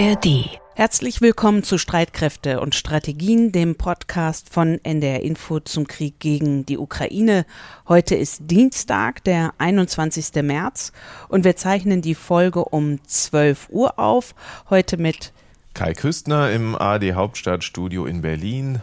ARD. Herzlich willkommen zu Streitkräfte und Strategien, dem Podcast von NDR Info zum Krieg gegen die Ukraine. Heute ist Dienstag, der 21. März und wir zeichnen die Folge um 12 Uhr auf. Heute mit Kai Küstner im AD Hauptstadtstudio in Berlin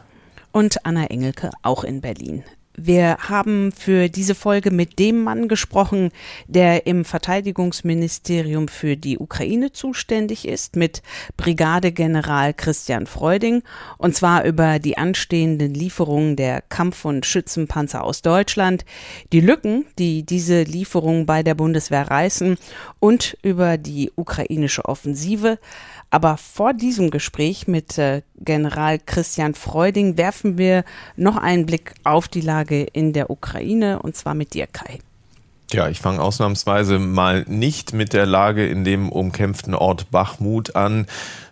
und Anna Engelke auch in Berlin. Wir haben für diese Folge mit dem Mann gesprochen, der im Verteidigungsministerium für die Ukraine zuständig ist, mit Brigadegeneral Christian Freuding, und zwar über die anstehenden Lieferungen der Kampf- und Schützenpanzer aus Deutschland, die Lücken, die diese Lieferungen bei der Bundeswehr reißen und über die ukrainische Offensive. Aber vor diesem Gespräch mit äh, General Christian Freuding werfen wir noch einen Blick auf die Lage in der Ukraine und zwar mit dir, Kai. Ja, ich fange ausnahmsweise mal nicht mit der Lage in dem umkämpften Ort Bachmut an,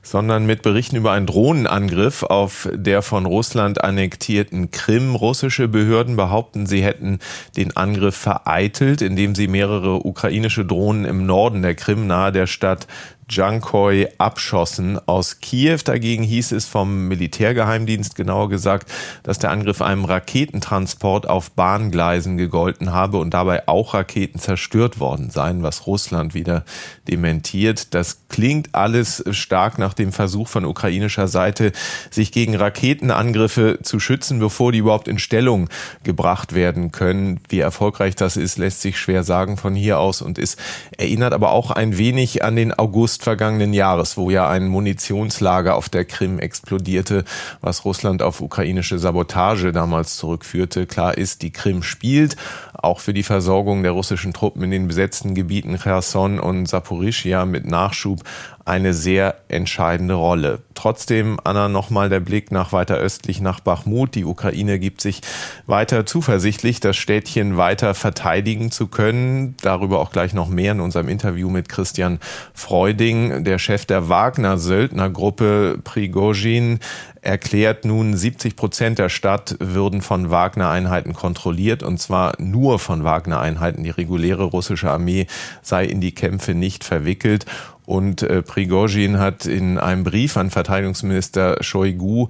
sondern mit Berichten über einen Drohnenangriff auf der von Russland annektierten Krim. Russische Behörden behaupten, sie hätten den Angriff vereitelt, indem sie mehrere ukrainische Drohnen im Norden der Krim nahe der Stadt Jankoi abschossen. Aus Kiew dagegen hieß es vom Militärgeheimdienst genauer gesagt, dass der Angriff einem Raketentransport auf Bahngleisen gegolten habe und dabei auch Raketen zerstört worden seien, was Russland wieder dementiert. Das klingt alles stark nach dem Versuch von ukrainischer Seite, sich gegen Raketenangriffe zu schützen, bevor die überhaupt in Stellung gebracht werden können. Wie erfolgreich das ist, lässt sich schwer sagen von hier aus und es erinnert aber auch ein wenig an den August August vergangenen Jahres, wo ja ein Munitionslager auf der Krim explodierte, was Russland auf ukrainische Sabotage damals zurückführte. Klar ist, die Krim spielt auch für die Versorgung der russischen Truppen in den besetzten Gebieten Cherson und Saporischia mit Nachschub eine sehr entscheidende Rolle. Trotzdem, Anna, nochmal der Blick nach weiter östlich nach Bachmut. Die Ukraine gibt sich weiter zuversichtlich, das Städtchen weiter verteidigen zu können. Darüber auch gleich noch mehr in unserem Interview mit Christian Freuding, der Chef der Wagner-Söldnergruppe Prigozhin erklärt nun, 70 Prozent der Stadt würden von Wagner-Einheiten kontrolliert und zwar nur von Wagner-Einheiten. Die reguläre russische Armee sei in die Kämpfe nicht verwickelt. Und äh, Prigozhin hat in einem Brief an Verteidigungsminister Shoigu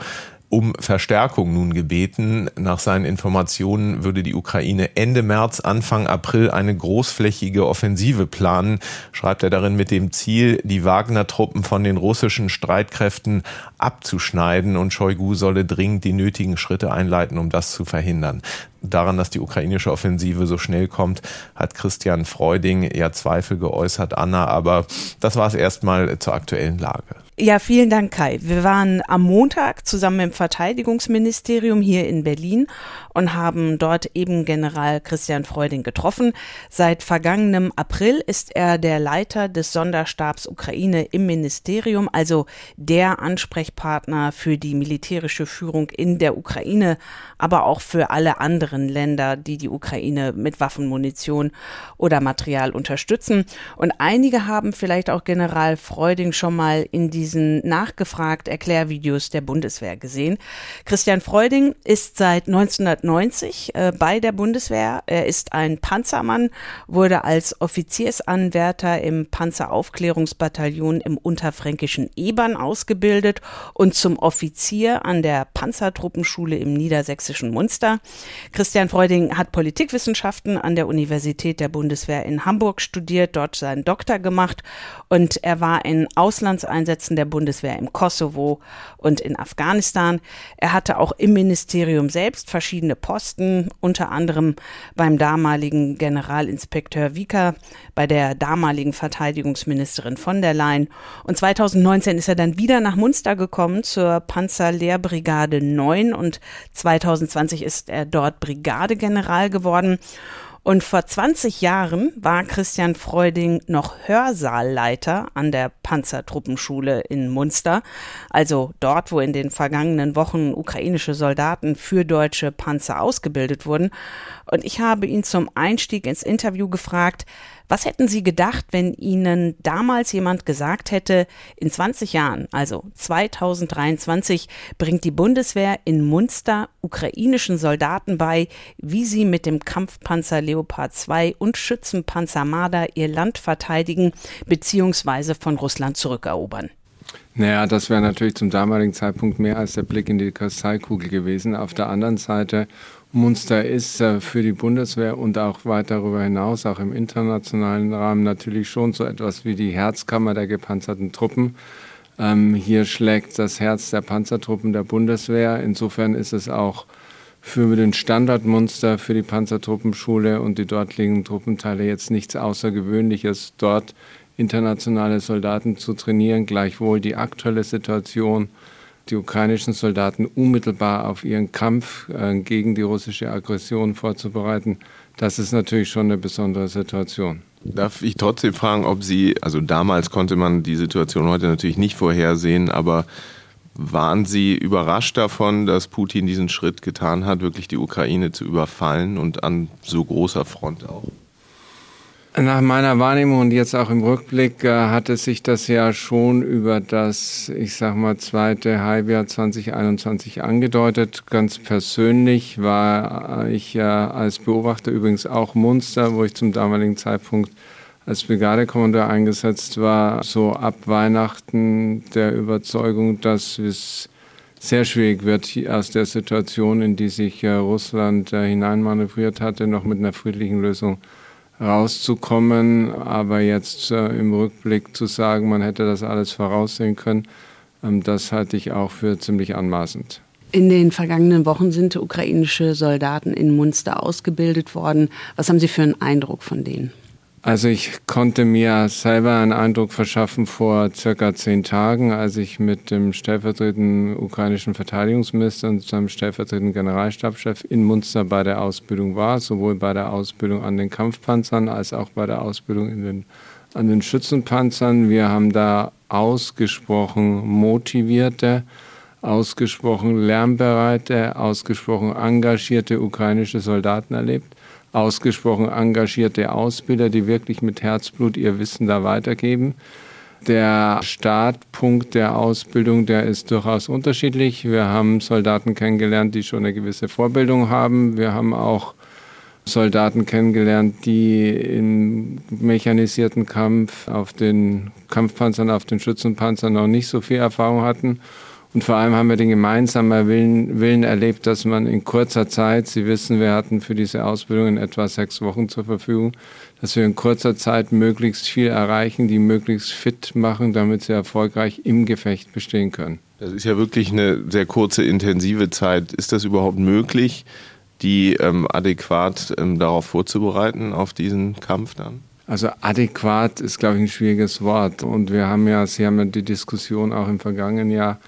um Verstärkung nun gebeten. Nach seinen Informationen würde die Ukraine Ende März, Anfang April eine großflächige Offensive planen, schreibt er darin mit dem Ziel, die Wagner-Truppen von den russischen Streitkräften abzuschneiden und Shoigu solle dringend die nötigen Schritte einleiten, um das zu verhindern daran, dass die ukrainische Offensive so schnell kommt, hat Christian Freuding ja Zweifel geäußert, Anna, aber das war es erstmal zur aktuellen Lage. Ja, vielen Dank, Kai. Wir waren am Montag zusammen im Verteidigungsministerium hier in Berlin und haben dort eben General Christian Freuding getroffen. Seit vergangenem April ist er der Leiter des Sonderstabs Ukraine im Ministerium, also der Ansprechpartner für die militärische Führung in der Ukraine, aber auch für alle anderen Länder, die die Ukraine mit Waffen, Munition oder Material unterstützen. Und einige haben vielleicht auch General Freuding schon mal in die diesen nachgefragt Erklärvideos der Bundeswehr gesehen. Christian Freuding ist seit 1990 äh, bei der Bundeswehr. Er ist ein Panzermann, wurde als Offiziersanwärter im Panzeraufklärungsbataillon im unterfränkischen Ebern ausgebildet und zum Offizier an der Panzertruppenschule im niedersächsischen Munster. Christian Freuding hat Politikwissenschaften an der Universität der Bundeswehr in Hamburg studiert, dort seinen Doktor gemacht und er war in Auslandseinsätzen Einsätzen der Bundeswehr im Kosovo und in Afghanistan. Er hatte auch im Ministerium selbst verschiedene Posten, unter anderem beim damaligen Generalinspekteur Wieker, bei der damaligen Verteidigungsministerin von der Leyen. Und 2019 ist er dann wieder nach Munster gekommen zur Panzerlehrbrigade 9 und 2020 ist er dort Brigadegeneral geworden. Und vor 20 Jahren war Christian Freuding noch Hörsaalleiter an der Panzertruppenschule in Munster, also dort, wo in den vergangenen Wochen ukrainische Soldaten für deutsche Panzer ausgebildet wurden. Und ich habe ihn zum Einstieg ins Interview gefragt, was hätten Sie gedacht, wenn Ihnen damals jemand gesagt hätte, in 20 Jahren, also 2023, bringt die Bundeswehr in Munster ukrainischen Soldaten bei, wie sie mit dem Kampfpanzer Leopard 2 und Schützenpanzer Marder ihr Land verteidigen bzw. von Russland zurückerobern? Naja, das wäre natürlich zum damaligen Zeitpunkt mehr als der Blick in die Kristallkugel gewesen. Auf der anderen Seite, Munster ist für die Bundeswehr und auch weit darüber hinaus, auch im internationalen Rahmen, natürlich schon so etwas wie die Herzkammer der gepanzerten Truppen. Ähm, hier schlägt das Herz der Panzertruppen der Bundeswehr. Insofern ist es auch für den Standardmunster für die Panzertruppenschule und die dort liegenden Truppenteile jetzt nichts Außergewöhnliches, dort internationale Soldaten zu trainieren. Gleichwohl die aktuelle Situation die ukrainischen Soldaten unmittelbar auf ihren Kampf äh, gegen die russische Aggression vorzubereiten, das ist natürlich schon eine besondere Situation. Darf ich trotzdem fragen, ob Sie, also damals konnte man die Situation heute natürlich nicht vorhersehen, aber waren Sie überrascht davon, dass Putin diesen Schritt getan hat, wirklich die Ukraine zu überfallen und an so großer Front auch? Nach meiner Wahrnehmung und jetzt auch im Rückblick äh, hatte sich das ja schon über das, ich sag mal, zweite Halbjahr 2021 angedeutet. Ganz persönlich war ich ja als Beobachter übrigens auch Munster, wo ich zum damaligen Zeitpunkt als Brigadekommandeur eingesetzt war, so ab Weihnachten der Überzeugung, dass es sehr schwierig wird, aus der Situation, in die sich äh, Russland äh, hineinmanövriert hatte, noch mit einer friedlichen Lösung rauszukommen. Aber jetzt äh, im Rückblick zu sagen, man hätte das alles voraussehen können, ähm, das halte ich auch für ziemlich anmaßend. In den vergangenen Wochen sind ukrainische Soldaten in Munster ausgebildet worden. Was haben Sie für einen Eindruck von denen? Also ich konnte mir selber einen Eindruck verschaffen vor circa zehn Tagen, als ich mit dem stellvertretenden ukrainischen Verteidigungsminister und seinem stellvertretenden Generalstabschef in Munster bei der Ausbildung war, sowohl bei der Ausbildung an den Kampfpanzern als auch bei der Ausbildung den, an den Schützenpanzern. Wir haben da ausgesprochen motivierte, ausgesprochen lernbereite, ausgesprochen engagierte ukrainische Soldaten erlebt ausgesprochen engagierte Ausbilder, die wirklich mit Herzblut ihr Wissen da weitergeben. Der Startpunkt der Ausbildung, der ist durchaus unterschiedlich. Wir haben Soldaten kennengelernt, die schon eine gewisse Vorbildung haben. Wir haben auch Soldaten kennengelernt, die im mechanisierten Kampf auf den Kampfpanzern, auf den Schützenpanzern noch nicht so viel Erfahrung hatten. Und vor allem haben wir den gemeinsamen Willen, Willen erlebt, dass man in kurzer Zeit, Sie wissen, wir hatten für diese Ausbildung in etwa sechs Wochen zur Verfügung, dass wir in kurzer Zeit möglichst viel erreichen, die möglichst fit machen, damit sie erfolgreich im Gefecht bestehen können. Das ist ja wirklich eine sehr kurze, intensive Zeit. Ist das überhaupt möglich, die ähm, adäquat ähm, darauf vorzubereiten, auf diesen Kampf dann? Also adäquat ist, glaube ich, ein schwieriges Wort. Und wir haben ja, Sie haben ja die Diskussion auch im vergangenen Jahr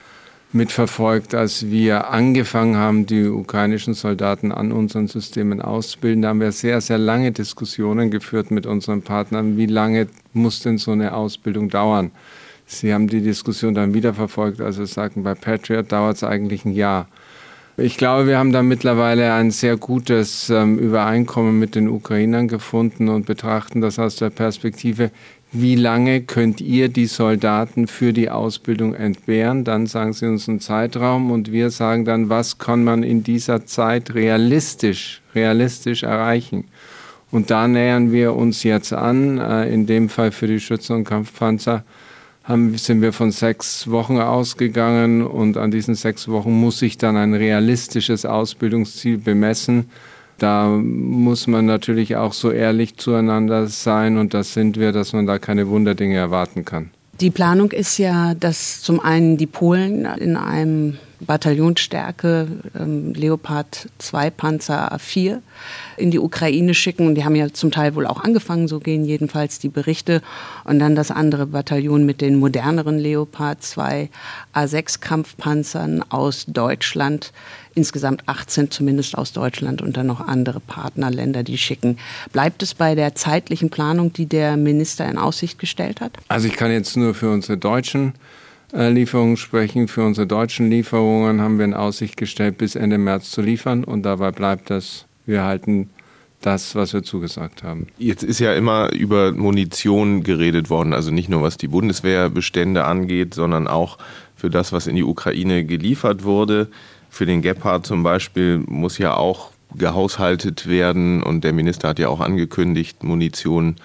mitverfolgt, als wir angefangen haben, die ukrainischen Soldaten an unseren Systemen auszubilden. Da haben wir sehr, sehr lange Diskussionen geführt mit unseren Partnern. Wie lange muss denn so eine Ausbildung dauern? Sie haben die Diskussion dann wieder verfolgt, also sagten, bei Patriot dauert es eigentlich ein Jahr. Ich glaube, wir haben da mittlerweile ein sehr gutes ähm, Übereinkommen mit den Ukrainern gefunden und betrachten das aus der Perspektive, wie lange könnt ihr die Soldaten für die Ausbildung entbehren? Dann sagen sie uns einen Zeitraum und wir sagen dann, was kann man in dieser Zeit realistisch, realistisch erreichen? Und da nähern wir uns jetzt an, äh, in dem Fall für die Schützen und Kampfpanzer haben, sind wir von sechs Wochen ausgegangen und an diesen sechs Wochen muss sich dann ein realistisches Ausbildungsziel bemessen da muss man natürlich auch so ehrlich zueinander sein und das sind wir, dass man da keine Wunderdinge erwarten kann. Die Planung ist ja, dass zum einen die Polen in einem Bataillonsstärke ähm, Leopard 2 Panzer A4 in die Ukraine schicken. Die haben ja zum Teil wohl auch angefangen, so gehen jedenfalls die Berichte. Und dann das andere Bataillon mit den moderneren Leopard 2 A6 Kampfpanzern aus Deutschland insgesamt 18 zumindest aus Deutschland und dann noch andere Partnerländer, die schicken. Bleibt es bei der zeitlichen Planung, die der Minister in Aussicht gestellt hat? Also ich kann jetzt nur für unsere deutschen äh, Lieferungen sprechen. Für unsere deutschen Lieferungen haben wir in Aussicht gestellt, bis Ende März zu liefern und dabei bleibt das. Wir halten das, was wir zugesagt haben. Jetzt ist ja immer über Munition geredet worden, also nicht nur was die Bundeswehrbestände angeht, sondern auch für das, was in die Ukraine geliefert wurde. Für den Gepard zum Beispiel muss ja auch gehaushaltet werden und der Minister hat ja auch angekündigt, Munition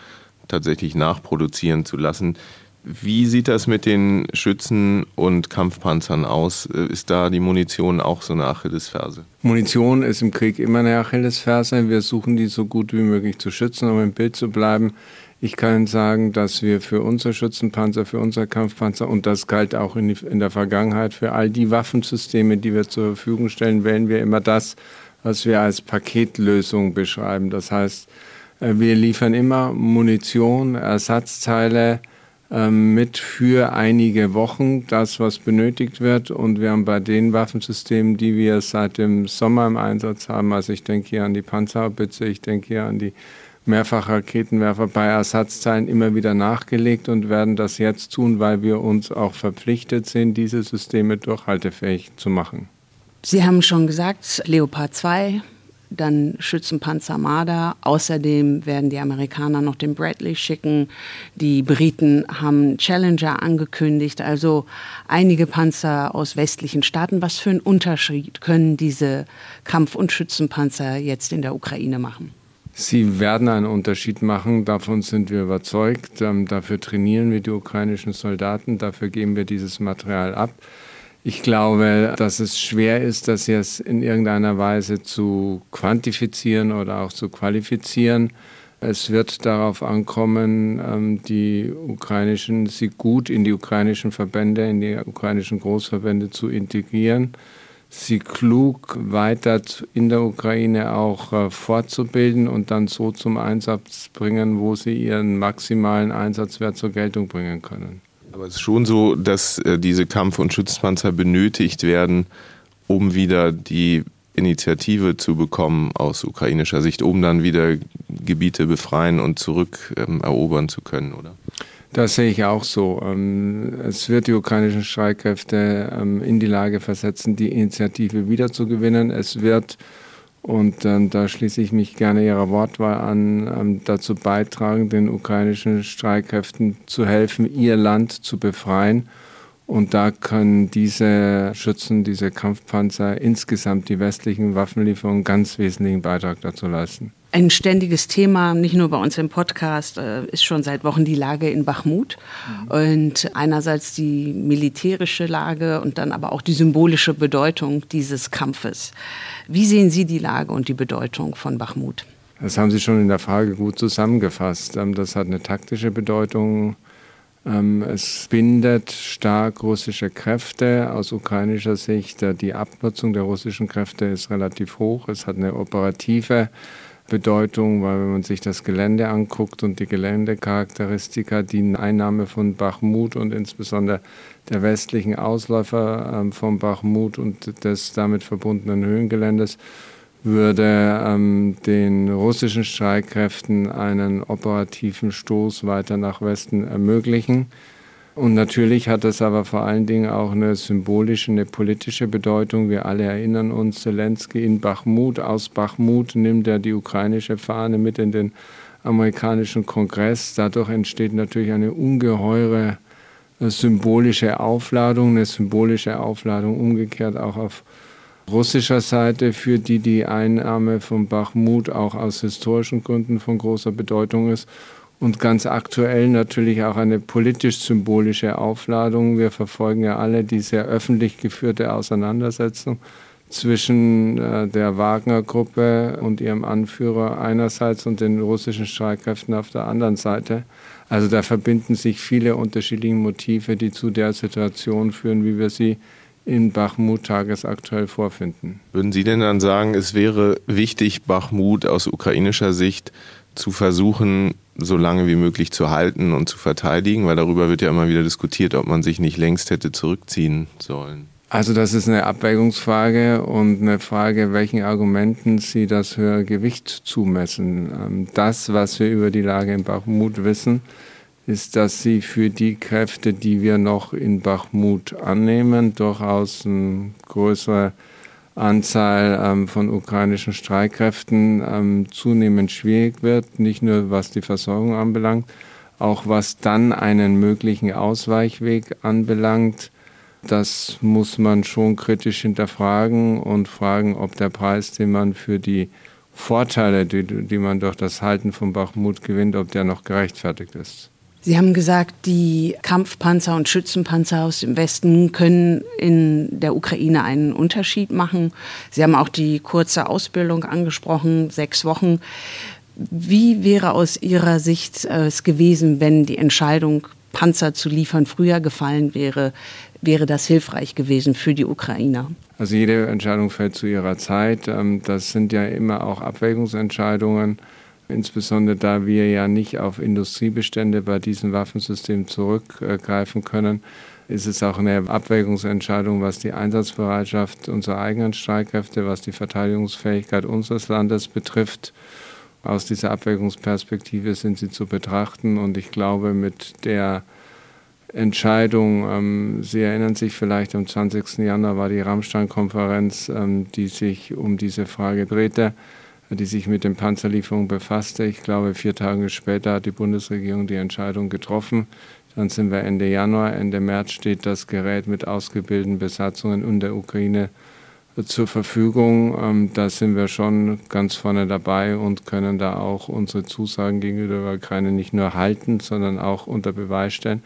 tatsächlich nachproduzieren zu lassen. Wie sieht das mit den Schützen und Kampfpanzern aus? Ist da die Munition auch so eine Achillesferse? Munition ist im Krieg immer eine Achillesferse. Wir suchen die so gut wie möglich zu schützen, um im Bild zu bleiben. Ich kann sagen, dass wir für unser Schützenpanzer, für unser Kampfpanzer und das galt auch in, die, in der Vergangenheit für all die Waffensysteme, die wir zur Verfügung stellen, wählen wir immer das, was wir als Paketlösung beschreiben. Das heißt, äh, wir liefern immer Munition, Ersatzteile, ähm, mit für einige Wochen das, was benötigt wird. Und wir haben bei den Waffensystemen, die wir seit dem Sommer im Einsatz haben, also ich denke hier an die Panzerhaubitze, ich denke hier an die Mehrfachraketenwerfer bei Ersatzteilen immer wieder nachgelegt und werden das jetzt tun, weil wir uns auch verpflichtet sind, diese Systeme durchhaltefähig zu machen. Sie haben schon gesagt, Leopard 2 dann Schützenpanzer Marder. Außerdem werden die Amerikaner noch den Bradley schicken. Die Briten haben Challenger angekündigt, also einige Panzer aus westlichen Staaten. Was für einen Unterschied können diese Kampf- und Schützenpanzer jetzt in der Ukraine machen? Sie werden einen Unterschied machen, davon sind wir überzeugt. Ähm, dafür trainieren wir die ukrainischen Soldaten, dafür geben wir dieses Material ab. Ich glaube, dass es schwer ist, das jetzt in irgendeiner Weise zu quantifizieren oder auch zu qualifizieren. Es wird darauf ankommen, ähm, die ukrainischen, sie gut in die ukrainischen Verbände, in die ukrainischen Großverbände zu integrieren, sie klug weiter in der Ukraine auch äh, fortzubilden und dann so zum Einsatz bringen, wo sie ihren maximalen Einsatzwert zur Geltung bringen können. Aber es ist schon so, dass äh, diese Kampf- und Schutzpanzer benötigt werden, um wieder die Initiative zu bekommen aus ukrainischer Sicht, um dann wieder Gebiete befreien und zurückerobern ähm, zu können, oder? Das sehe ich auch so. Ähm, es wird die ukrainischen Streitkräfte ähm, in die Lage versetzen, die Initiative wiederzugewinnen. Es wird und ähm, da schließe ich mich gerne Ihrer Wortwahl an, dazu beitragen, den ukrainischen Streitkräften zu helfen, ihr Land zu befreien. Und da können diese Schützen, diese Kampfpanzer insgesamt die westlichen Waffenlieferungen ganz wesentlichen Beitrag dazu leisten. Ein ständiges Thema, nicht nur bei uns im Podcast, äh, ist schon seit Wochen die Lage in Bachmut. Und einerseits die militärische Lage und dann aber auch die symbolische Bedeutung dieses Kampfes. Wie sehen Sie die Lage und die Bedeutung von Bachmut? Das haben Sie schon in der Frage gut zusammengefasst. Ähm, das hat eine taktische Bedeutung. Ähm, es bindet stark russische Kräfte. Aus ukrainischer Sicht, äh, die Abnutzung der russischen Kräfte ist relativ hoch. Es hat eine operative Bedeutung, weil wenn man sich das Gelände anguckt und die Geländecharakteristika, die Einnahme von Bachmut und insbesondere der westlichen Ausläufer ähm, von Bachmut und des damit verbundenen Höhengeländes, würde ähm, den russischen Streitkräften einen operativen Stoß weiter nach Westen ermöglichen. Und natürlich hat das aber vor allen Dingen auch eine symbolische, eine politische Bedeutung. Wir alle erinnern uns, Zelensky in Bachmut, aus Bachmut nimmt er die ukrainische Fahne mit in den amerikanischen Kongress. Dadurch entsteht natürlich eine ungeheure äh, symbolische Aufladung, eine symbolische Aufladung umgekehrt auch auf russischer Seite, für die die Einnahme von Bachmut auch aus historischen Gründen von großer Bedeutung ist und ganz aktuell natürlich auch eine politisch-symbolische Aufladung. Wir verfolgen ja alle die sehr öffentlich geführte Auseinandersetzung zwischen äh, der Wagner-Gruppe und ihrem Anführer einerseits und den russischen Streitkräften auf der anderen Seite. Also da verbinden sich viele unterschiedliche Motive, die zu der Situation führen, wie wir sie in Bachmut tagesaktuell vorfinden. Würden Sie denn dann sagen, es wäre wichtig, Bachmut aus ukrainischer Sicht zu versuchen, so lange wie möglich zu halten und zu verteidigen, weil darüber wird ja immer wieder diskutiert, ob man sich nicht längst hätte zurückziehen sollen. Also das ist eine Abwägungsfrage und eine Frage, welchen Argumenten Sie das höhere Gewicht zumessen. Ähm, das, was wir über die Lage in Bachmut wissen, ist, dass sie für die Kräfte, die wir noch in Bachmut annehmen, durchaus eine größere Anzahl ähm, von ukrainischen Streitkräften ähm, zunehmend schwierig wird, nicht nur was die Versorgung anbelangt, auch was dann einen möglichen Ausweichweg anbelangt. Das muss man schon kritisch hinterfragen und fragen, ob der Preis, den man für die Vorteile, die, die man durch das Halten von Bachmut gewinnt, ob der noch gerechtfertigt ist. Sie haben gesagt, die Kampfpanzer und Schützenpanzer aus dem Westen können in der Ukraine einen Unterschied machen. Sie haben auch die kurze Ausbildung angesprochen, sechs Wochen. Wie wäre aus Ihrer Sicht äh, es gewesen, wenn die Entscheidung, Panzer zu liefern, früher gefallen wäre? Wäre das hilfreich gewesen für die Ukrainer? Also jede Entscheidung fällt zu ihrer Zeit. Ähm, das sind ja immer auch Abwägungsentscheidungen insbesondere da wir ja nicht auf Industriebestände bei diesen Waffensystemen zurückgreifen können, ist es auch eine Abwägungsentscheidung, was die Einsatzbereitschaft unserer eigenen Streitkräfte, was die Verteidigungsfähigkeit unseres Landes betrifft. Aus dieser Abwägungsperspektive sind sie zu betrachten und ich glaube, mit der Entscheidung, ähm, Sie erinnern sich vielleicht, am 20. Januar war die Rammstein-Konferenz, ähm, die sich um diese Frage drehte die sich mit den Panzerlieferungen befasste. Ich glaube, vier Tage später hat die Bundesregierung die Entscheidung getroffen. Dann sind wir Ende Januar. Ende März steht das Gerät mit ausgebildeten Besatzungen in der Ukraine zur Verfügung. Ähm, da sind wir schon ganz vorne dabei und können da auch unsere Zusagen gegenüber der Ukraine nicht nur halten, sondern auch unter Beweis stellen,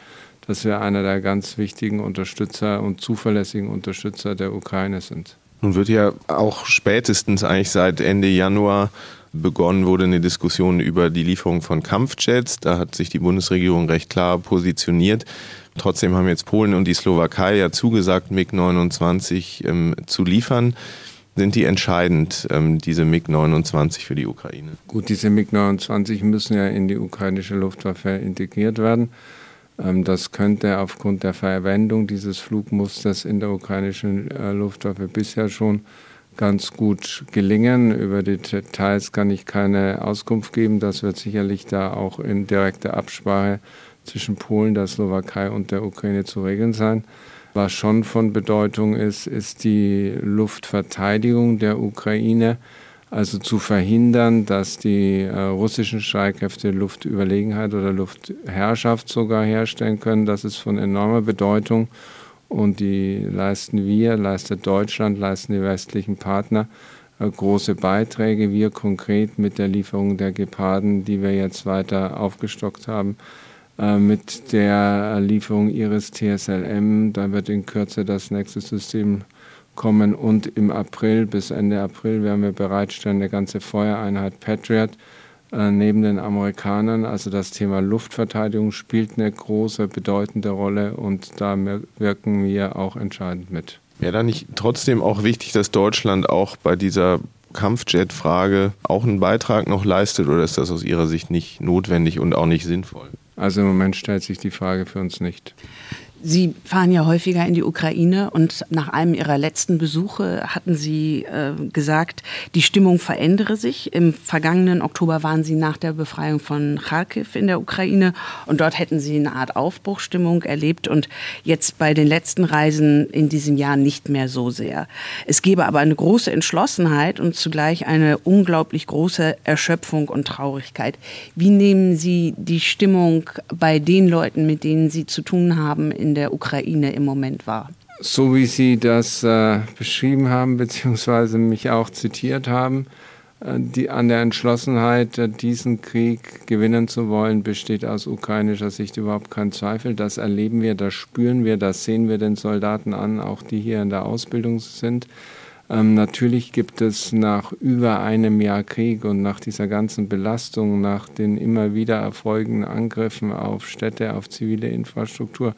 dass wir einer der ganz wichtigen Unterstützer und zuverlässigen Unterstützer der Ukraine sind. Nun wird ja auch spätestens eigentlich seit Ende Januar begonnen wurde eine Diskussion über die Lieferung von Kampfjets. Da hat sich die Bundesregierung recht klar positioniert. Trotzdem haben jetzt Polen und die Slowakei ja zugesagt, MiG-29 ähm, zu liefern. Sind die entscheidend, ähm, diese MiG-29 für die Ukraine? Gut, diese MiG-29 müssen ja in die ukrainische Luftwaffe integriert werden. Ähm, das könnte aufgrund der Verwendung dieses Flugmusters in der ukrainischen äh, Luftwaffe bisher schon ganz gut gelingen. Über die Details kann ich keine Auskunft geben. Das wird sicherlich da auch in direkter Absprache zwischen Polen, der Slowakei und der Ukraine zu regeln sein. Was schon von Bedeutung ist, ist die Luftverteidigung der Ukraine also zu verhindern, dass die äh, russischen Streitkräfte Luftüberlegenheit oder Luftherrschaft sogar herstellen können. Das ist von enormer Bedeutung und die leisten wir, leistet Deutschland, leisten die westlichen Partner äh, große Beiträge. Wir konkret mit der Lieferung der Geparden, die wir jetzt weiter aufgestockt haben, äh, mit der Lieferung ihres TSLM. Da wird in Kürze das nächste System kommen und im April bis Ende April werden wir bereitstellen eine ganze Feuereinheit Patriot äh, neben den Amerikanern. Also das Thema Luftverteidigung spielt eine große, bedeutende Rolle und da wirken wir auch entscheidend mit. Wäre da nicht trotzdem auch wichtig, dass Deutschland auch bei dieser Kampfjet-Frage auch einen Beitrag noch leistet oder ist das aus Ihrer Sicht nicht notwendig und auch nicht sinnvoll? Also im Moment stellt sich die Frage für uns nicht. Sie fahren ja häufiger in die Ukraine und nach einem Ihrer letzten Besuche hatten Sie äh, gesagt, die Stimmung verändere sich. Im vergangenen Oktober waren Sie nach der Befreiung von Kharkiv in der Ukraine und dort hätten Sie eine Art Aufbruchstimmung erlebt und jetzt bei den letzten Reisen in diesem Jahr nicht mehr so sehr. Es gebe aber eine große Entschlossenheit und zugleich eine unglaublich große Erschöpfung und Traurigkeit. Wie nehmen Sie die Stimmung bei den Leuten, mit denen Sie zu tun haben, in der Ukraine im Moment war. So wie Sie das äh, beschrieben haben, beziehungsweise mich auch zitiert haben, äh, die, an der Entschlossenheit, äh, diesen Krieg gewinnen zu wollen, besteht aus ukrainischer Sicht überhaupt kein Zweifel. Das erleben wir, das spüren wir, das sehen wir den Soldaten an, auch die hier in der Ausbildung sind. Ähm, natürlich gibt es nach über einem Jahr Krieg und nach dieser ganzen Belastung, nach den immer wieder erfolgenden Angriffen auf Städte, auf zivile Infrastruktur,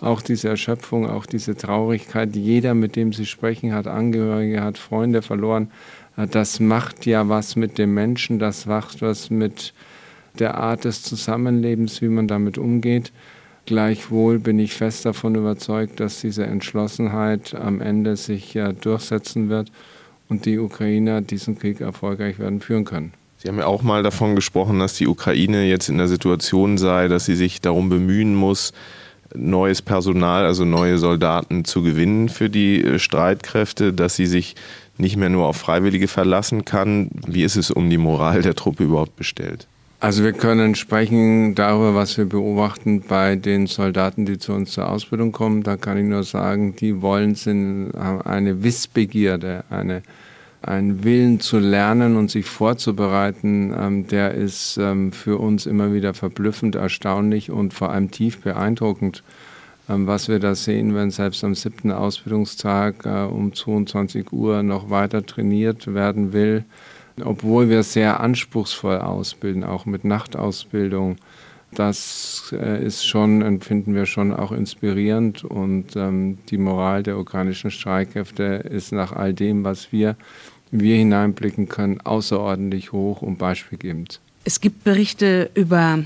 auch diese Erschöpfung, auch diese Traurigkeit. Jeder, mit dem Sie sprechen, hat Angehörige, hat Freunde verloren. Äh, das macht ja was mit dem Menschen, das macht was mit der Art des Zusammenlebens, wie man damit umgeht. Gleichwohl bin ich fest davon überzeugt, dass diese Entschlossenheit am Ende sich ja durchsetzen wird und die Ukrainer diesen Krieg erfolgreich werden führen können. Sie haben ja auch mal davon gesprochen, dass die Ukraine jetzt in der Situation sei, dass sie sich darum bemühen muss, neues Personal, also neue Soldaten zu gewinnen für die äh, Streitkräfte, dass sie sich nicht mehr nur auf Freiwillige verlassen kann. Wie ist es um die Moral der Truppe überhaupt bestellt? Also wir können sprechen darüber, was wir beobachten bei den Soldaten, die zu uns zur Ausbildung kommen. Da kann ich nur sagen, die wollen sind eine Wissbegierde, eine ein Willen zu lernen und sich vorzubereiten, ähm, der ist ähm, für uns immer wieder verblüffend, erstaunlich und vor allem tief beeindruckend, ähm, was wir da sehen, wenn selbst am siebten Ausbildungstag äh, um 22 Uhr noch weiter trainiert werden will, obwohl wir sehr anspruchsvoll ausbilden, auch mit Nachtausbildung. Das äh, ist schon, empfinden wir schon auch inspirierend und ähm, die Moral der ukrainischen Streitkräfte ist nach all dem, was wir wir hineinblicken können, außerordentlich hoch und beispielgebend. Es gibt Berichte über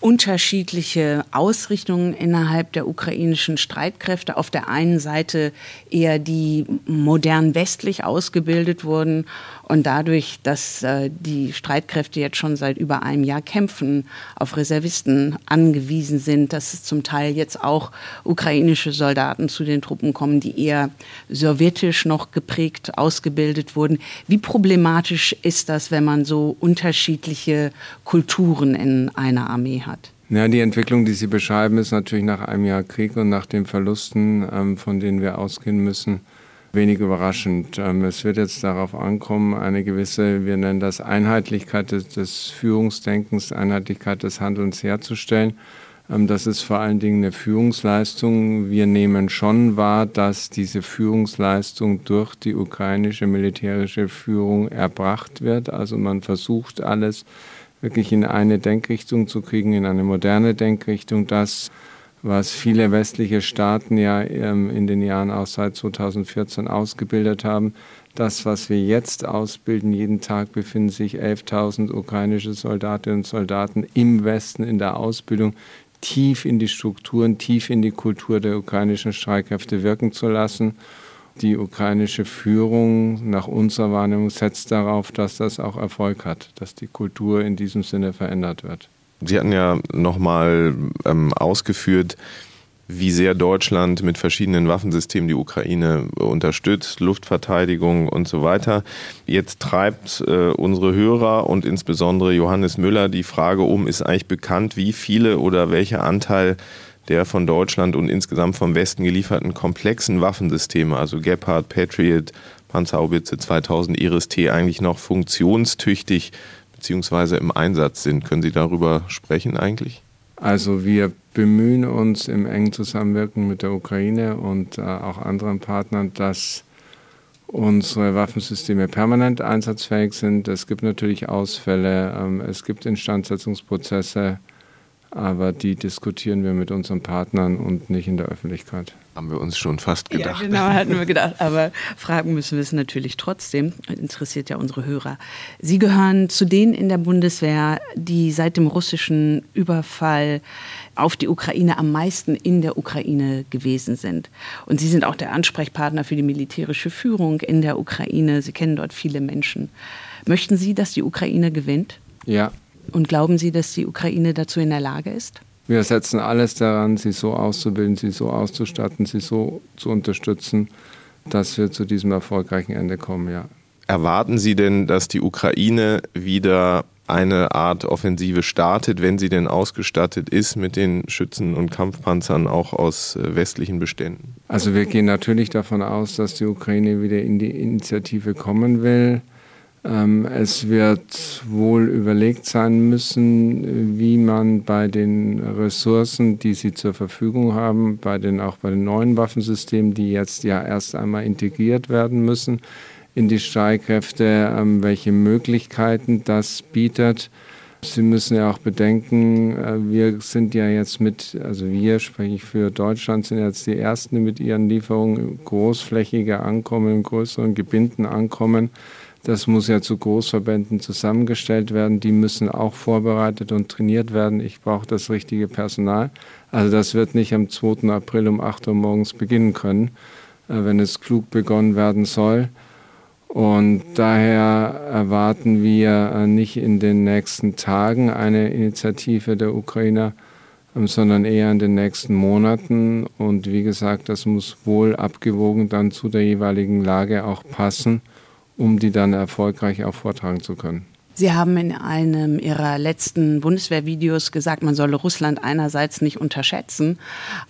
unterschiedliche Ausrichtungen innerhalb der ukrainischen Streitkräfte. Auf der einen Seite eher die modern westlich ausgebildet wurden und dadurch, dass äh, die Streitkräfte jetzt schon seit über einem Jahr kämpfen, auf Reservisten angewiesen sind, dass es zum Teil jetzt auch ukrainische Soldaten zu den Truppen kommen, die eher sowjetisch noch geprägt ausgebildet wurden. Wie problematisch ist das, wenn man so unterschiedliche Kulturen in einer Armee hat? Ja, die Entwicklung, die Sie beschreiben, ist natürlich nach einem Jahr Krieg und nach den Verlusten, ähm, von denen wir ausgehen müssen, wenig überraschend. Ähm, es wird jetzt darauf ankommen, eine gewisse, wir nennen das Einheitlichkeit des, Führungsdenkens, Einheitlichkeit des Handelns herzustellen. Ähm, das ist vor allen Dingen eine Führungsleistung. Wir nehmen schon wahr, dass diese Führungsleistung durch die ukrainische militärische Führung erbracht wird. Also man versucht alles, wirklich in eine Denkrichtung zu kriegen, in eine moderne Denkrichtung, das, was viele westliche Staaten ja ähm, in den Jahren auch seit 2014 ausgebildet haben. Das, was wir jetzt ausbilden, jeden Tag befinden sich 11.000 ukrainische Soldatinnen und Soldaten im Westen in der Ausbildung, tief in die Strukturen, tief in die Kultur der ukrainischen Streitkräfte wirken zu lassen die ukrainische Führung nach unserer Wahrnehmung setzt darauf, dass das auch Erfolg hat, dass die Kultur in diesem Sinne verändert wird. Sie hatten ja nochmal ähm, ausgeführt, wie sehr Deutschland mit verschiedenen Waffensystemen die Ukraine unterstützt, Luftverteidigung und so weiter. Jetzt treibt äh, unsere Hörer und insbesondere Johannes Müller die Frage um, ist eigentlich bekannt, wie viele oder welcher Anteil der von Deutschland und insgesamt vom Westen gelieferten komplexen Waffensysteme, also Gepard, Patriot, Panzerhaubitze 2000, Iris-T, eigentlich noch funktionstüchtig bzw. im Einsatz sind. Können Sie darüber sprechen eigentlich? Also wir bemühen uns im engen Zusammenwirken mit der Ukraine und äh, auch anderen Partnern, dass unsere Waffensysteme permanent einsatzfähig sind. Es gibt natürlich Ausfälle, ähm, es gibt Instandsetzungsprozesse aber die diskutieren wir mit unseren Partnern und nicht in der Öffentlichkeit. Haben wir uns schon fast gedacht. Ja, genau, hatten wir gedacht. Aber fragen müssen wir es natürlich trotzdem. Interessiert ja unsere Hörer. Sie gehören zu denen in der Bundeswehr, die seit dem russischen Überfall auf die Ukraine am meisten in der Ukraine gewesen sind. Und Sie sind auch der Ansprechpartner für die militärische Führung in der Ukraine. Sie kennen dort viele Menschen. Möchten Sie, dass die Ukraine gewinnt? Ja, und glauben Sie, dass die Ukraine dazu in der Lage ist? Wir setzen alles daran, sie so auszubilden, sie so auszustatten, sie so zu unterstützen, dass wir zu diesem erfolgreichen Ende kommen, ja. Erwarten Sie denn, dass die Ukraine wieder eine Art Offensive startet, wenn sie denn ausgestattet ist mit den Schützen und Kampfpanzern auch aus äh, westlichen Beständen? Also wir gehen natürlich davon aus, dass die Ukraine wieder in die Initiative kommen will. Ähm, es wird wohl überlegt sein müssen, wie man bei den Ressourcen, die sie zur Verfügung haben, bei den, auch bei den neuen Waffensystemen, die jetzt ja erst einmal integriert werden müssen in die Streitkräfte, ähm, welche Möglichkeiten das bietet. Sie müssen ja auch bedenken, äh, wir sind ja jetzt mit, also wir spreche ich für Deutschland, sind jetzt die Ersten, die mit ihren Lieferungen großflächiger ankommen, größeren Gebinden ankommen. Das muss ja zu Großverbänden zusammengestellt werden. Die müssen auch vorbereitet und trainiert werden. Ich brauche das richtige Personal. Also das wird nicht am 2. April um 8 Uhr morgens beginnen können, äh, wenn es klug begonnen werden soll. Und daher erwarten wir äh, nicht in den nächsten Tagen eine Initiative der Ukrainer, ähm, sondern eher in den nächsten Monaten. Und wie gesagt, das muss wohl abgewogen dann zu der jeweiligen Lage auch passen um die dann erfolgreich auch vortragen zu können. Sie haben in einem Ihrer letzten Bundeswehrvideos gesagt, man solle Russland einerseits nicht unterschätzen,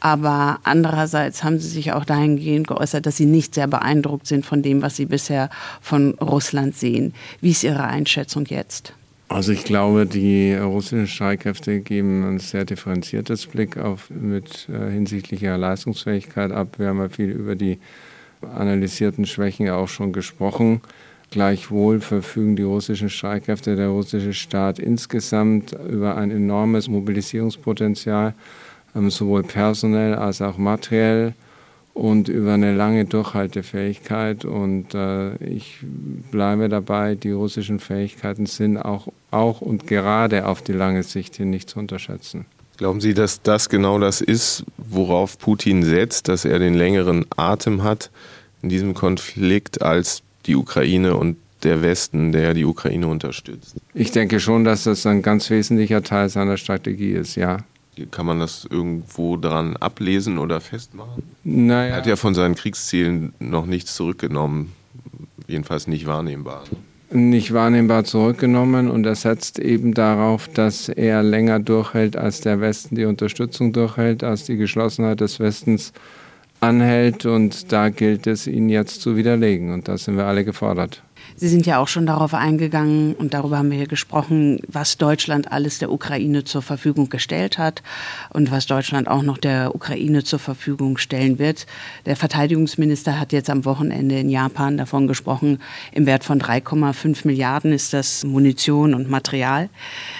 aber andererseits haben Sie sich auch dahingehend geäußert, dass Sie nicht sehr beeindruckt sind von dem, was Sie bisher von Russland sehen. Wie ist Ihre Einschätzung jetzt? Also ich glaube, die russischen Streitkräfte geben ein sehr differenziertes Blick auf mit äh, hinsichtlich ihrer Leistungsfähigkeit ab. Wir haben ja viel über die analysierten Schwächen auch schon gesprochen. Gleichwohl verfügen die russischen Streitkräfte, der russische Staat insgesamt über ein enormes Mobilisierungspotenzial, ähm, sowohl personell als auch materiell und über eine lange Durchhaltefähigkeit. Und äh, ich bleibe dabei, die russischen Fähigkeiten sind auch, auch und gerade auf die lange Sicht hin nicht zu unterschätzen. Glauben Sie, dass das genau das ist, worauf Putin setzt, dass er den längeren Atem hat in diesem Konflikt als die Ukraine und der Westen, der die Ukraine unterstützt. Ich denke schon, dass das ein ganz wesentlicher Teil seiner Strategie ist, ja. Kann man das irgendwo dran ablesen oder festmachen? Naja. Er hat ja von seinen Kriegszielen noch nichts zurückgenommen, jedenfalls nicht wahrnehmbar. Nicht wahrnehmbar zurückgenommen und er setzt eben darauf, dass er länger durchhält, als der Westen die Unterstützung durchhält, als die Geschlossenheit des Westens anhält und da gilt es, ihn jetzt zu widerlegen und da sind wir alle gefordert. Sie sind ja auch schon darauf eingegangen und darüber haben wir hier gesprochen, was Deutschland alles der Ukraine zur Verfügung gestellt hat und was Deutschland auch noch der Ukraine zur Verfügung stellen wird. Der Verteidigungsminister hat jetzt am Wochenende in Japan davon gesprochen, im Wert von 3,5 Milliarden ist das Munition und Material.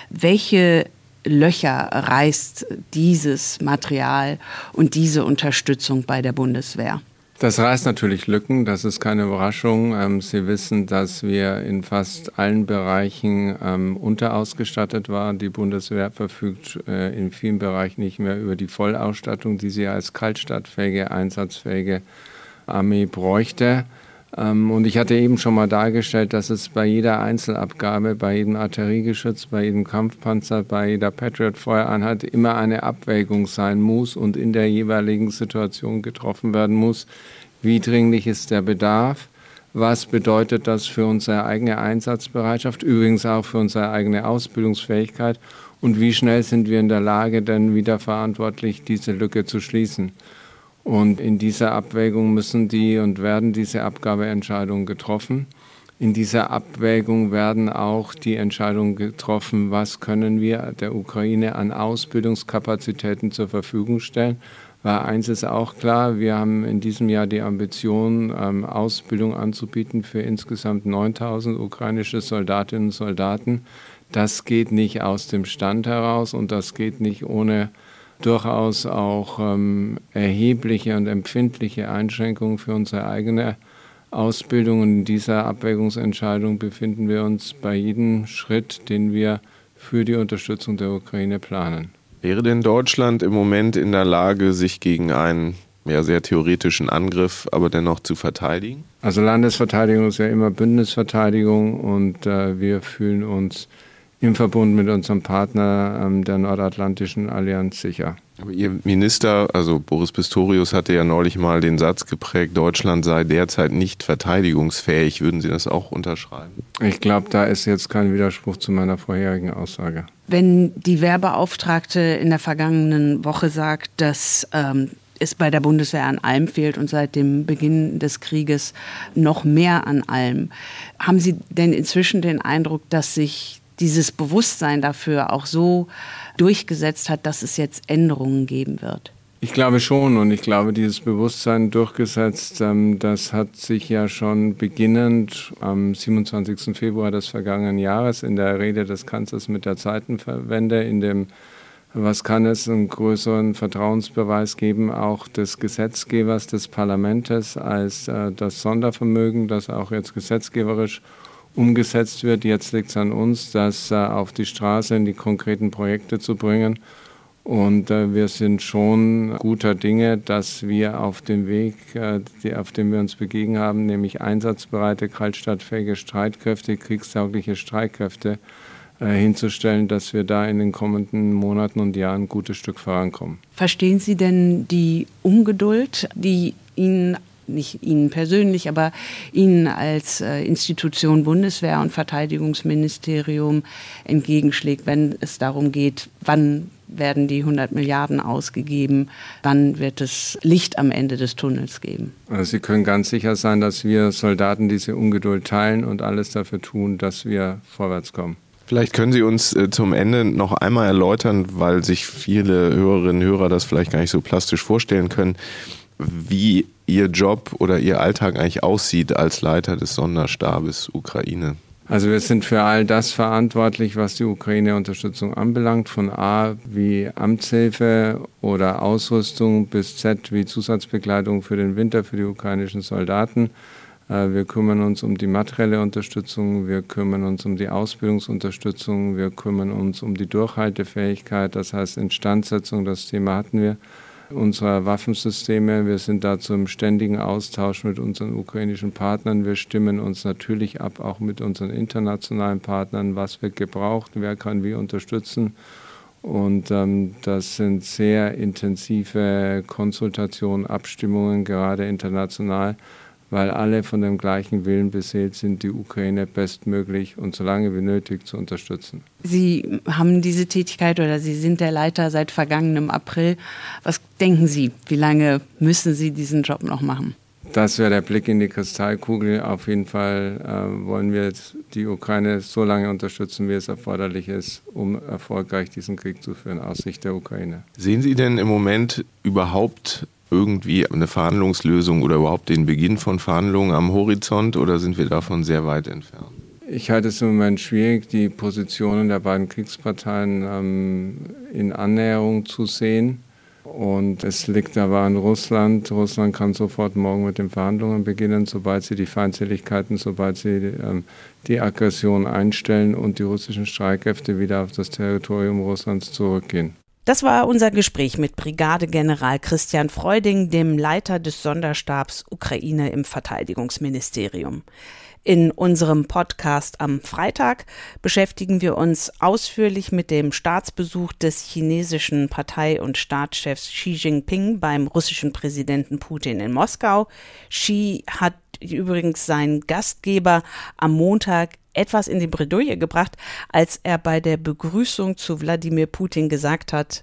Welche Löcher reißt dieses Material und diese Unterstützung bei der Bundeswehr? Das reißt natürlich Lücken, das ist keine Überraschung. Ähm, Sie wissen, dass wir in fast allen Bereichen ähm, unterausgestattet waren. Die Bundeswehr verfügt äh, in vielen Bereichen nicht mehr über die Vollausstattung, die sie als kaltstadtfähige, einsatzfähige Armee bräuchte. Ähm, und ich hatte eben schon mal dargestellt, dass es bei jeder Einzelabgabe, bei jedem Artilleriegeschütz, bei jedem Kampfpanzer, bei jeder Patriot-Feuereinheit immer eine Abwägung sein muss und in der jeweiligen Situation getroffen werden muss. Wie dringlich ist der Bedarf? Was bedeutet das für unsere eigene Einsatzbereitschaft, übrigens auch für unsere eigene Ausbildungsfähigkeit? Und wie schnell sind wir in der Lage, denn wieder verantwortlich diese Lücke zu schließen? Und in dieser Abwägung müssen die und werden diese Abgabeentscheidungen getroffen. In dieser Abwägung werden auch die Entscheidungen getroffen, was können wir der Ukraine an Ausbildungskapazitäten zur Verfügung stellen. Weil eins ist auch klar, wir haben in diesem Jahr die Ambition, ähm, Ausbildung anzubieten für insgesamt 9000 ukrainische Soldatinnen und Soldaten. Das geht nicht aus dem Stand heraus und das geht nicht ohne durchaus auch ähm, erhebliche und empfindliche Einschränkungen für unsere eigene Ausbildung. Und in dieser Abwägungsentscheidung befinden wir uns bei jedem Schritt, den wir für die Unterstützung der Ukraine planen. Wäre denn Deutschland im Moment in der Lage, sich gegen einen ja, sehr theoretischen Angriff aber dennoch zu verteidigen? Also Landesverteidigung ist ja immer Bündnisverteidigung und äh, wir fühlen uns im Verbund mit unserem Partner ähm, der Nordatlantischen Allianz sicher. Aber Ihr Minister, also Boris Pistorius, hatte ja neulich mal den Satz geprägt, Deutschland sei derzeit nicht verteidigungsfähig. Würden Sie das auch unterschreiben? Ich glaube, da ist jetzt kein Widerspruch zu meiner vorherigen Aussage. Wenn die Wehrbeauftragte in der vergangenen Woche sagt, dass ähm, es bei der Bundeswehr an allem fehlt und seit dem Beginn des Krieges noch mehr an allem. Haben Sie denn inzwischen den Eindruck, dass sich dieses Bewusstsein dafür auch so durchgesetzt hat, dass es jetzt Änderungen geben wird? Ich glaube schon und ich glaube, dieses Bewusstsein durchgesetzt, ähm, das hat sich ja schon beginnend am 27. Februar des vergangenen Jahres in der Rede des Kanzlers mit der Zeitenwende, in dem was kann es einen größeren Vertrauensbeweis geben, auch des Gesetzgebers, des Parlaments als äh, das Sondervermögen, das auch jetzt gesetzgeberisch umgesetzt wird. Jetzt liegt es an uns, das äh, auf die Straße in die konkreten Projekte zu bringen. Und äh, wir sind schon guter Dinge, dass wir auf dem Weg, äh, auf dem wir uns begegnet haben, nämlich einsatzbereite, kaltstadtfähige Streitkräfte, kriegstaugliche Streitkräfte, hinzustellen, dass wir da in den kommenden Monaten und Jahren ein gutes Stück vorankommen. Verstehen Sie denn die Ungeduld, die Ihnen nicht Ihnen persönlich, aber Ihnen als äh, Institution Bundeswehr und Verteidigungsministerium entgegenschlägt, wenn es darum geht, wann werden die 100 Milliarden ausgegeben, wann wird es Licht am Ende des Tunnels geben. Also Sie können ganz sicher sein, dass wir Soldaten diese Ungeduld teilen und alles dafür tun, dass wir vorwärts kommen. Vielleicht können Sie uns äh, zum Ende noch einmal erläutern, weil sich viele Hörerinnen und Hörer das vielleicht gar nicht so plastisch vorstellen können, wie Ihr Job oder Ihr Alltag eigentlich aussieht als Leiter des Sonderstabes Ukraine. Also wir sind für all das verantwortlich, was die Ukraine-Unterstützung anbelangt, von A wie Amtshilfe oder Ausrüstung bis Z wie Zusatzbekleidung für den Winter für die ukrainischen Soldaten. Äh, wir kümmern uns um die materielle Unterstützung, wir kümmern uns um die Ausbildungsunterstützung, wir kümmern uns um die Durchhaltefähigkeit, das heißt Instandsetzung, das Thema hatten wir unserer Waffensysteme. Wir sind dazu im ständigen Austausch mit unseren ukrainischen Partnern. Wir stimmen uns natürlich ab, auch mit unseren internationalen Partnern, was wird gebraucht, wer kann wie unterstützen. Und ähm, das sind sehr intensive Konsultationen, Abstimmungen, gerade international weil alle von dem gleichen Willen beseelt sind, die Ukraine bestmöglich und so lange wie nötig zu unterstützen. Sie haben diese Tätigkeit oder Sie sind der Leiter seit vergangenem April. Was denken Sie, wie lange müssen Sie diesen Job noch machen? Das wäre der Blick in die Kristallkugel. Auf jeden Fall äh, wollen wir die Ukraine so lange unterstützen, wie es erforderlich ist, um erfolgreich diesen Krieg zu führen aus Sicht der Ukraine. Sehen Sie denn im Moment überhaupt irgendwie eine Verhandlungslösung oder überhaupt den Beginn von Verhandlungen am Horizont oder sind wir davon sehr weit entfernt? Ich halte es im Moment schwierig, die Positionen der beiden Kriegsparteien ähm, in Annäherung zu sehen. Und es liegt aber an Russland. Russland kann sofort morgen mit den Verhandlungen beginnen, sobald sie die Feindseligkeiten, sobald sie ähm, die Aggression einstellen und die russischen Streitkräfte wieder auf das Territorium Russlands zurückgehen. Das war unser Gespräch mit Brigadegeneral Christian Freuding, dem Leiter des Sonderstabs Ukraine im Verteidigungsministerium. In unserem Podcast am Freitag beschäftigen wir uns ausführlich mit dem Staatsbesuch des chinesischen Partei- und Staatschefs Xi Jinping beim russischen Präsidenten Putin in Moskau. Xi hat übrigens seinen Gastgeber am Montag etwas in die Bredouille gebracht, als er bei der Begrüßung zu Wladimir Putin gesagt hat,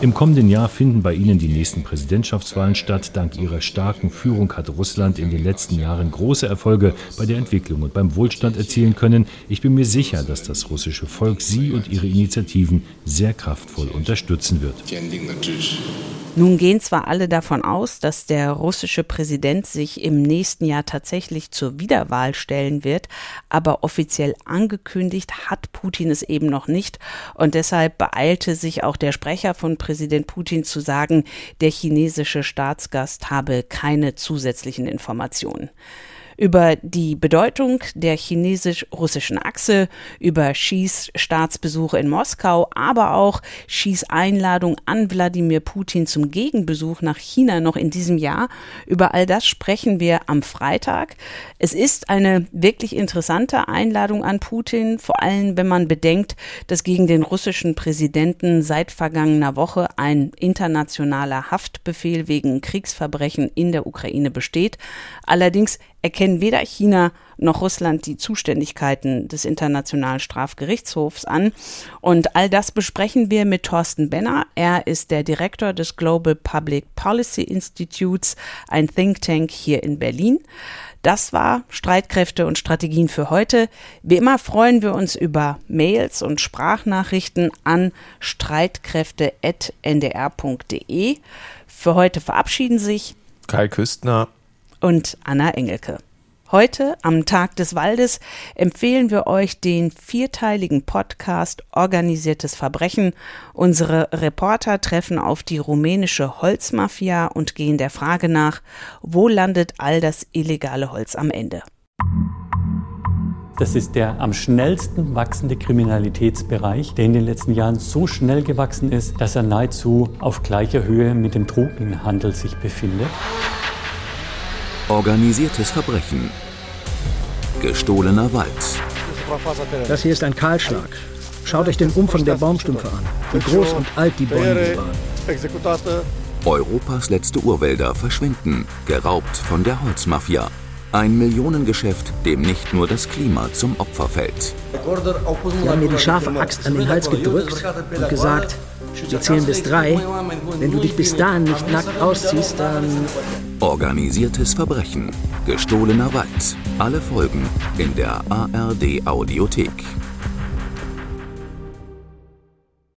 im kommenden Jahr finden bei Ihnen die nächsten Präsidentschaftswahlen statt. Dank Ihrer starken Führung hat Russland in den letzten Jahren große Erfolge bei der Entwicklung und beim Wohlstand erzielen können. Ich bin mir sicher, dass das russische Volk Sie und Ihre Initiativen sehr kraftvoll unterstützen wird. Nun gehen zwar alle davon aus, dass der russische Präsident sich nächsten Jahr tatsächlich zur Wiederwahl stellen wird, aber offiziell angekündigt hat Putin es eben noch nicht. Und deshalb beeilte sich auch der Sprecher von Präsident Putin zu sagen, der chinesische Staatsgast habe keine zusätzlichen Informationen über die Bedeutung der chinesisch-russischen Achse, über Xis Staatsbesuche in Moskau, aber auch Xis Einladung an Wladimir Putin zum Gegenbesuch nach China noch in diesem Jahr. Über all das sprechen wir am Freitag. Es ist eine wirklich interessante Einladung an Putin, vor allem wenn man bedenkt, dass gegen den russischen Präsidenten seit vergangener Woche ein internationaler Haftbefehl wegen Kriegsverbrechen in der Ukraine besteht. Allerdings erkennen weder China noch Russland die Zuständigkeiten des Internationalen Strafgerichtshofs an. Und all das besprechen wir mit Thorsten Benner. Er ist der Direktor des Global Public Policy Institutes, ein Think Tank hier in Berlin. Das war Streitkräfte und Strategien für heute. Wie immer freuen wir uns über Mails und Sprachnachrichten an streitkräfte.ndr.de. Für heute verabschieden sich Kai Küstner und Anna Engelke. Heute, am Tag des Waldes, empfehlen wir euch den vierteiligen Podcast Organisiertes Verbrechen. Unsere Reporter treffen auf die rumänische Holzmafia und gehen der Frage nach, wo landet all das illegale Holz am Ende? Das ist der am schnellsten wachsende Kriminalitätsbereich, der in den letzten Jahren so schnell gewachsen ist, dass er nahezu auf gleicher Höhe mit dem Drogenhandel sich befindet. Organisiertes Verbrechen. Gestohlener Wald. Das hier ist ein Kahlschlag. Schaut euch den Umfang der Baumstümpfe an, wie groß und alt die Bäume waren. Europas letzte Urwälder verschwinden, geraubt von der Holzmafia. Ein Millionengeschäft, dem nicht nur das Klima zum Opfer fällt. Sie haben mir die scharfe Axt an den Hals gedrückt und gesagt, wir zählen bis drei. Wenn du dich bis dahin nicht nackt ausziehst, dann... Organisiertes Verbrechen. Gestohlener Wald. Alle Folgen in der ARD Audiothek.